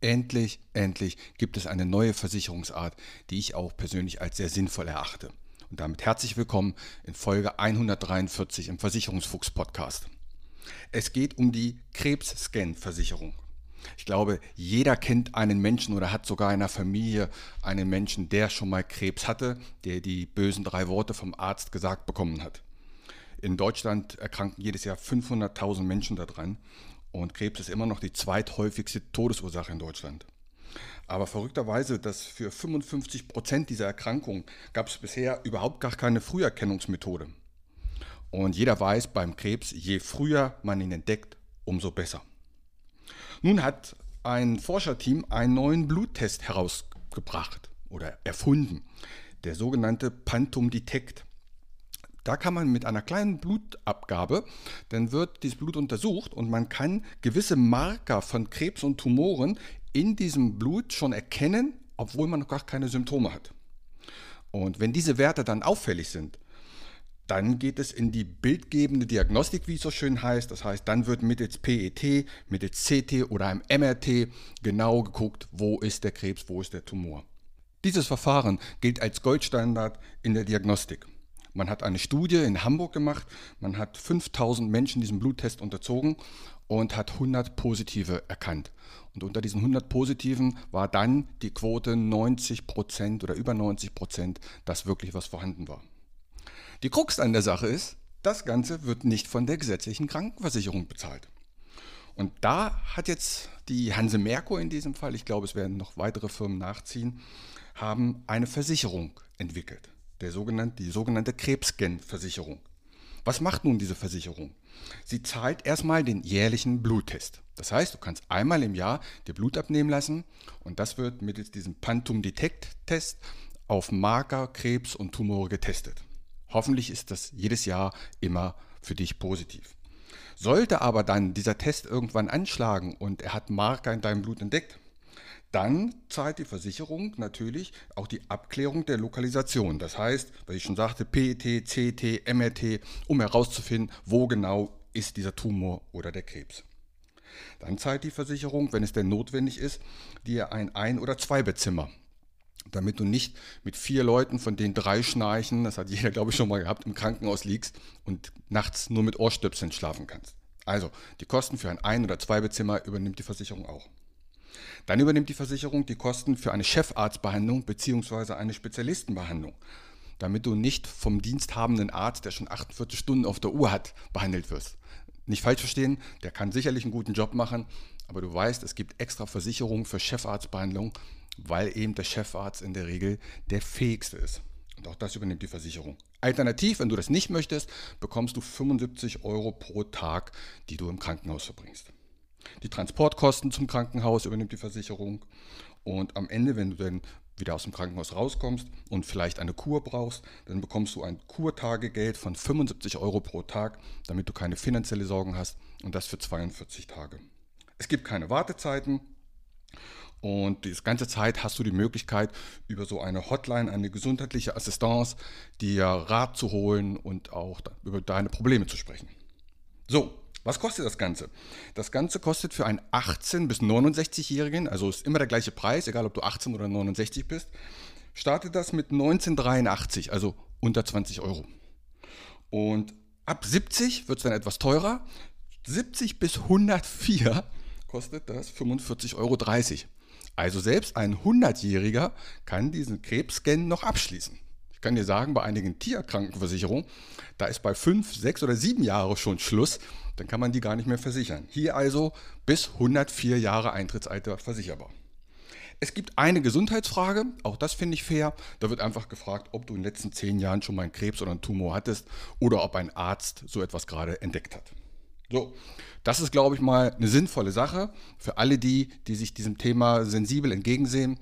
Endlich, endlich gibt es eine neue Versicherungsart, die ich auch persönlich als sehr sinnvoll erachte. Und damit herzlich willkommen in Folge 143 im Versicherungsfuchs Podcast. Es geht um die Krebsscan-Versicherung. Ich glaube, jeder kennt einen Menschen oder hat sogar in der Familie einen Menschen, der schon mal Krebs hatte, der die bösen drei Worte vom Arzt gesagt bekommen hat. In Deutschland erkranken jedes Jahr 500.000 Menschen daran und Krebs ist immer noch die zweithäufigste Todesursache in Deutschland. Aber verrückterweise, dass für 55 Prozent dieser Erkrankungen gab es bisher überhaupt gar keine Früherkennungsmethode. Und jeder weiß beim Krebs, je früher man ihn entdeckt, umso besser. Nun hat ein Forscherteam einen neuen Bluttest herausgebracht oder erfunden, der sogenannte Pantum Detect. Da kann man mit einer kleinen Blutabgabe, dann wird dieses Blut untersucht und man kann gewisse Marker von Krebs und Tumoren in diesem Blut schon erkennen, obwohl man noch gar keine Symptome hat. Und wenn diese Werte dann auffällig sind, dann geht es in die bildgebende Diagnostik, wie es so schön heißt. Das heißt, dann wird mittels PET, mittels CT oder einem MRT genau geguckt, wo ist der Krebs, wo ist der Tumor. Dieses Verfahren gilt als Goldstandard in der Diagnostik. Man hat eine Studie in Hamburg gemacht, man hat 5000 Menschen diesen Bluttest unterzogen und hat 100 Positive erkannt. Und unter diesen 100 Positiven war dann die Quote 90 Prozent oder über 90 Prozent, dass wirklich was vorhanden war. Die Krux an der Sache ist, das Ganze wird nicht von der gesetzlichen Krankenversicherung bezahlt. Und da hat jetzt die Hanse Merkur in diesem Fall, ich glaube, es werden noch weitere Firmen nachziehen, haben eine Versicherung entwickelt der sogenannte, die sogenannte Krebsscan-Versicherung. Was macht nun diese Versicherung? Sie zahlt erstmal den jährlichen Bluttest. Das heißt, du kannst einmal im Jahr dir Blut abnehmen lassen und das wird mittels diesem Pantum Detect Test auf Marker, Krebs und Tumore getestet. Hoffentlich ist das jedes Jahr immer für dich positiv. Sollte aber dann dieser Test irgendwann anschlagen und er hat Marker in deinem Blut entdeckt, dann zahlt die Versicherung natürlich auch die Abklärung der Lokalisation. Das heißt, weil ich schon sagte, PET, CT, MRT, um herauszufinden, wo genau ist dieser Tumor oder der Krebs. Dann zahlt die Versicherung, wenn es denn notwendig ist, dir ein Ein- oder Zweibettzimmer, damit du nicht mit vier Leuten, von denen drei schnarchen, das hat jeder, glaube ich, schon mal gehabt, im Krankenhaus liegst und nachts nur mit Ohrstöpseln schlafen kannst. Also, die Kosten für ein Ein- oder Zweibettzimmer übernimmt die Versicherung auch. Dann übernimmt die Versicherung die Kosten für eine Chefarztbehandlung bzw. eine Spezialistenbehandlung, damit du nicht vom diensthabenden Arzt, der schon 48 Stunden auf der Uhr hat, behandelt wirst. Nicht falsch verstehen, der kann sicherlich einen guten Job machen, aber du weißt, es gibt extra Versicherungen für Chefarztbehandlung, weil eben der Chefarzt in der Regel der fähigste ist. Und auch das übernimmt die Versicherung. Alternativ, wenn du das nicht möchtest, bekommst du 75 Euro pro Tag, die du im Krankenhaus verbringst. Die Transportkosten zum Krankenhaus übernimmt die Versicherung. Und am Ende, wenn du dann wieder aus dem Krankenhaus rauskommst und vielleicht eine Kur brauchst, dann bekommst du ein Kurtagegeld von 75 Euro pro Tag, damit du keine finanzielle Sorgen hast und das für 42 Tage. Es gibt keine Wartezeiten und die ganze Zeit hast du die Möglichkeit, über so eine Hotline, eine gesundheitliche Assistance, dir Rat zu holen und auch über deine Probleme zu sprechen. So, was kostet das Ganze? Das Ganze kostet für einen 18- bis 69-Jährigen, also ist immer der gleiche Preis, egal ob du 18 oder 69 bist, startet das mit 1983, also unter 20 Euro. Und ab 70 wird es dann etwas teurer. 70 bis 104 kostet das 45,30 Euro. Also selbst ein 100-Jähriger kann diesen Krebsscan noch abschließen. Ich kann dir sagen, bei einigen Tierkrankenversicherungen, da ist bei 5, 6 oder 7 Jahren schon Schluss dann kann man die gar nicht mehr versichern. Hier also bis 104 Jahre Eintrittsalter versicherbar. Es gibt eine Gesundheitsfrage, auch das finde ich fair. Da wird einfach gefragt, ob du in den letzten 10 Jahren schon mal einen Krebs oder einen Tumor hattest oder ob ein Arzt so etwas gerade entdeckt hat. So, das ist, glaube ich, mal eine sinnvolle Sache für alle die, die sich diesem Thema sensibel entgegensehen.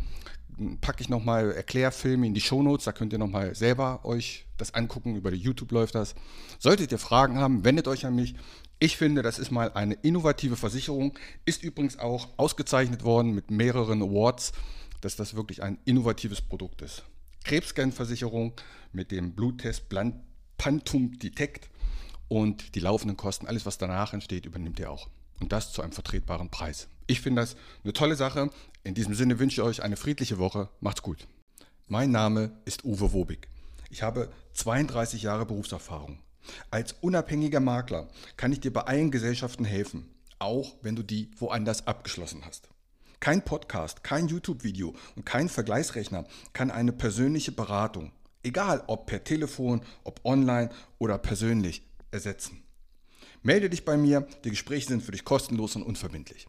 Packe ich nochmal Erklärfilme in die Shownotes, da könnt ihr nochmal selber euch das angucken, über die YouTube läuft das. Solltet ihr Fragen haben, wendet euch an mich. Ich finde, das ist mal eine innovative Versicherung, ist übrigens auch ausgezeichnet worden mit mehreren Awards, dass das wirklich ein innovatives Produkt ist. Krebsscan-Versicherung mit dem Bluttest Pantum Detect und die laufenden Kosten, alles was danach entsteht, übernimmt ihr auch. Und das zu einem vertretbaren Preis. Ich finde das eine tolle Sache. In diesem Sinne wünsche ich euch eine friedliche Woche. Macht's gut. Mein Name ist Uwe Wobig. Ich habe 32 Jahre Berufserfahrung. Als unabhängiger Makler kann ich dir bei allen Gesellschaften helfen, auch wenn du die woanders abgeschlossen hast. Kein Podcast, kein YouTube-Video und kein Vergleichsrechner kann eine persönliche Beratung, egal ob per Telefon, ob online oder persönlich, ersetzen. Melde dich bei mir, die Gespräche sind für dich kostenlos und unverbindlich.